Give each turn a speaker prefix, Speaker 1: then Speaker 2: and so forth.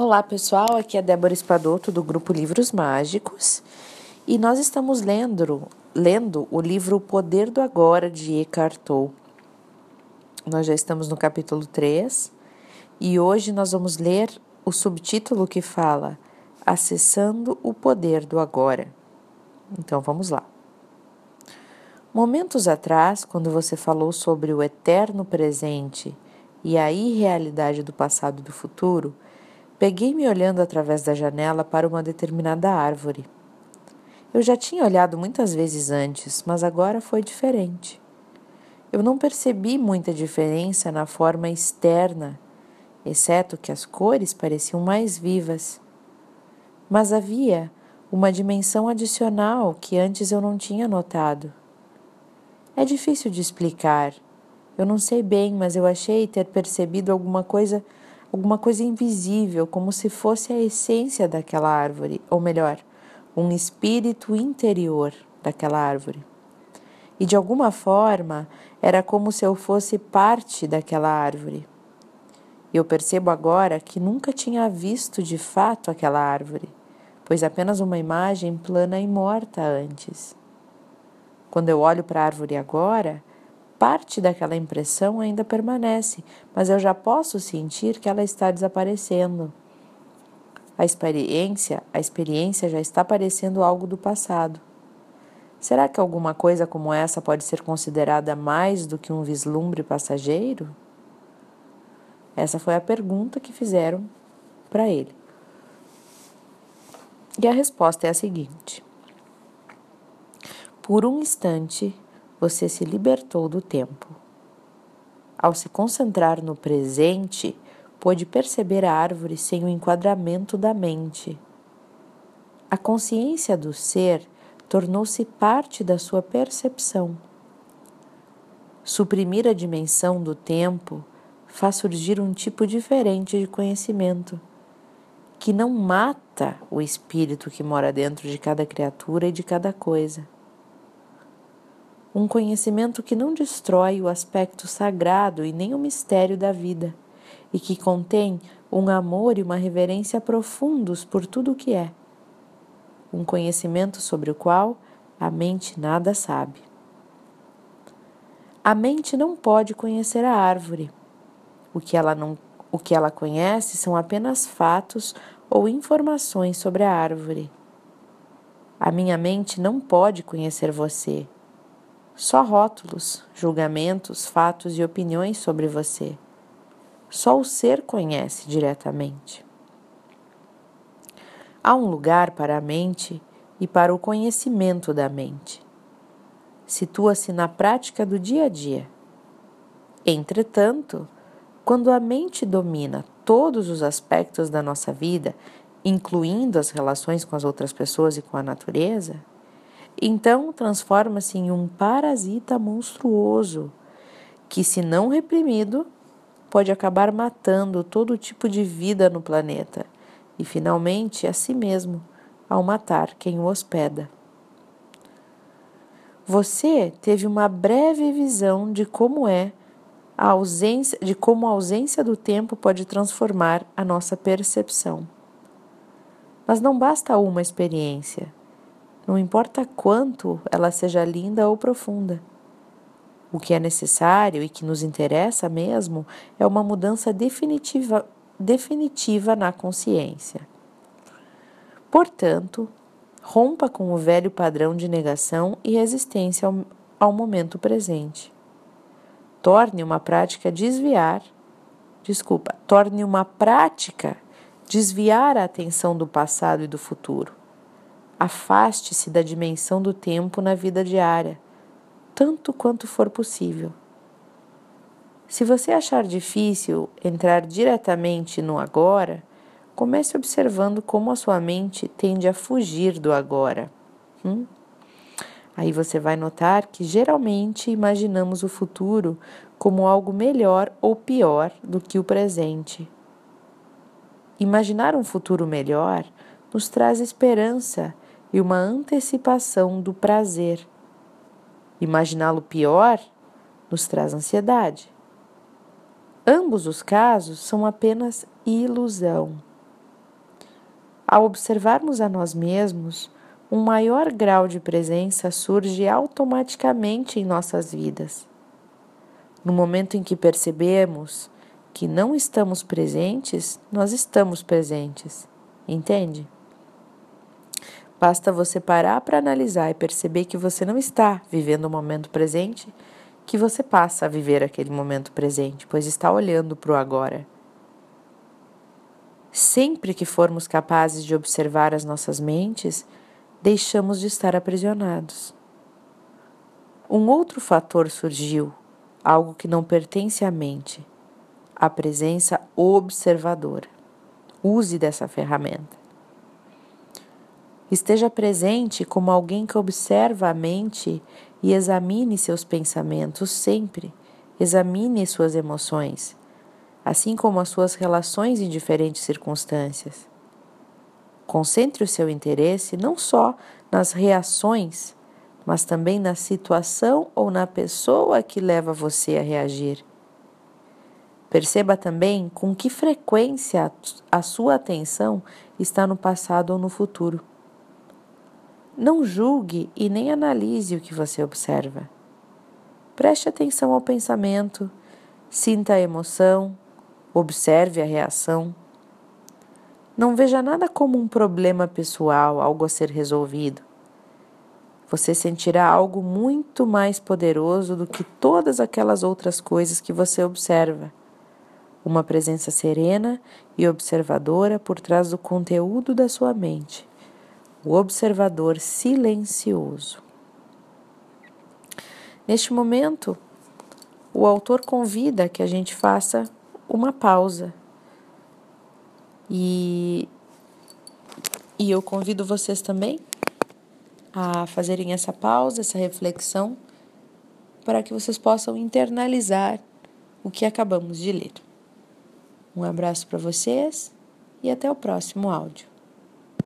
Speaker 1: Olá pessoal, aqui é Débora Espadoto do grupo Livros Mágicos e nós estamos lendo, lendo o livro O Poder do Agora de Eckhart Tolle. Nós já estamos no capítulo 3 e hoje nós vamos ler o subtítulo que fala Acessando o Poder do Agora. Então vamos lá. Momentos atrás, quando você falou sobre o eterno presente e a irrealidade do passado e do futuro, Peguei-me olhando através da janela para uma determinada árvore. Eu já tinha olhado muitas vezes antes, mas agora foi diferente. Eu não percebi muita diferença na forma externa, exceto que as cores pareciam mais vivas. Mas havia uma dimensão adicional que antes eu não tinha notado. É difícil de explicar. Eu não sei bem, mas eu achei ter percebido alguma coisa alguma coisa invisível, como se fosse a essência daquela árvore, ou melhor, um espírito interior daquela árvore. E de alguma forma era como se eu fosse parte daquela árvore. Eu percebo agora que nunca tinha visto de fato aquela árvore, pois apenas uma imagem plana e morta antes. Quando eu olho para a árvore agora, Parte daquela impressão ainda permanece, mas eu já posso sentir que ela está desaparecendo. A experiência, a experiência já está parecendo algo do passado. Será que alguma coisa como essa pode ser considerada mais do que um vislumbre passageiro? Essa foi a pergunta que fizeram para ele. E a resposta é a seguinte: Por um instante, você se libertou do tempo. Ao se concentrar no presente, pôde perceber a árvore sem o enquadramento da mente. A consciência do ser tornou-se parte da sua percepção. Suprimir a dimensão do tempo faz surgir um tipo diferente de conhecimento, que não mata o espírito que mora dentro de cada criatura e de cada coisa um conhecimento que não destrói o aspecto sagrado e nem o mistério da vida, e que contém um amor e uma reverência profundos por tudo o que é. Um conhecimento sobre o qual a mente nada sabe. A mente não pode conhecer a árvore. O que ela não o que ela conhece são apenas fatos ou informações sobre a árvore. A minha mente não pode conhecer você só rótulos, julgamentos, fatos e opiniões sobre você. Só o ser conhece diretamente. Há um lugar para a mente e para o conhecimento da mente. Situa-se na prática do dia a dia. Entretanto, quando a mente domina todos os aspectos da nossa vida, incluindo as relações com as outras pessoas e com a natureza, então transforma-se em um parasita monstruoso que, se não reprimido, pode acabar matando todo tipo de vida no planeta e, finalmente, a si mesmo, ao matar quem o hospeda. Você teve uma breve visão de como é a ausência, de como a ausência do tempo pode transformar a nossa percepção. Mas não basta uma experiência não importa quanto ela seja linda ou profunda. O que é necessário e que nos interessa mesmo é uma mudança definitiva, definitiva na consciência. Portanto, rompa com o velho padrão de negação e resistência ao, ao momento presente. Torne uma prática desviar, desculpa, torne uma prática desviar a atenção do passado e do futuro. Afaste-se da dimensão do tempo na vida diária, tanto quanto for possível. Se você achar difícil entrar diretamente no agora, comece observando como a sua mente tende a fugir do agora. Hum? Aí você vai notar que geralmente imaginamos o futuro como algo melhor ou pior do que o presente. Imaginar um futuro melhor nos traz esperança e uma antecipação do prazer. Imaginá-lo pior nos traz ansiedade. Ambos os casos são apenas ilusão. Ao observarmos a nós mesmos, um maior grau de presença surge automaticamente em nossas vidas. No momento em que percebemos que não estamos presentes, nós estamos presentes. Entende? Basta você parar para analisar e perceber que você não está vivendo o momento presente, que você passa a viver aquele momento presente, pois está olhando para o agora. Sempre que formos capazes de observar as nossas mentes, deixamos de estar aprisionados. Um outro fator surgiu, algo que não pertence à mente, a presença observadora. Use dessa ferramenta. Esteja presente como alguém que observa a mente e examine seus pensamentos sempre. Examine suas emoções, assim como as suas relações em diferentes circunstâncias. Concentre o seu interesse não só nas reações, mas também na situação ou na pessoa que leva você a reagir. Perceba também com que frequência a sua atenção está no passado ou no futuro. Não julgue e nem analise o que você observa. Preste atenção ao pensamento, sinta a emoção, observe a reação. Não veja nada como um problema pessoal, algo a ser resolvido. Você sentirá algo muito mais poderoso do que todas aquelas outras coisas que você observa. Uma presença serena e observadora por trás do conteúdo da sua mente. O observador silencioso. Neste momento, o autor convida que a gente faça uma pausa e, e eu convido vocês também a fazerem essa pausa, essa reflexão, para que vocês possam internalizar o que acabamos de ler. Um abraço para vocês e até o próximo áudio.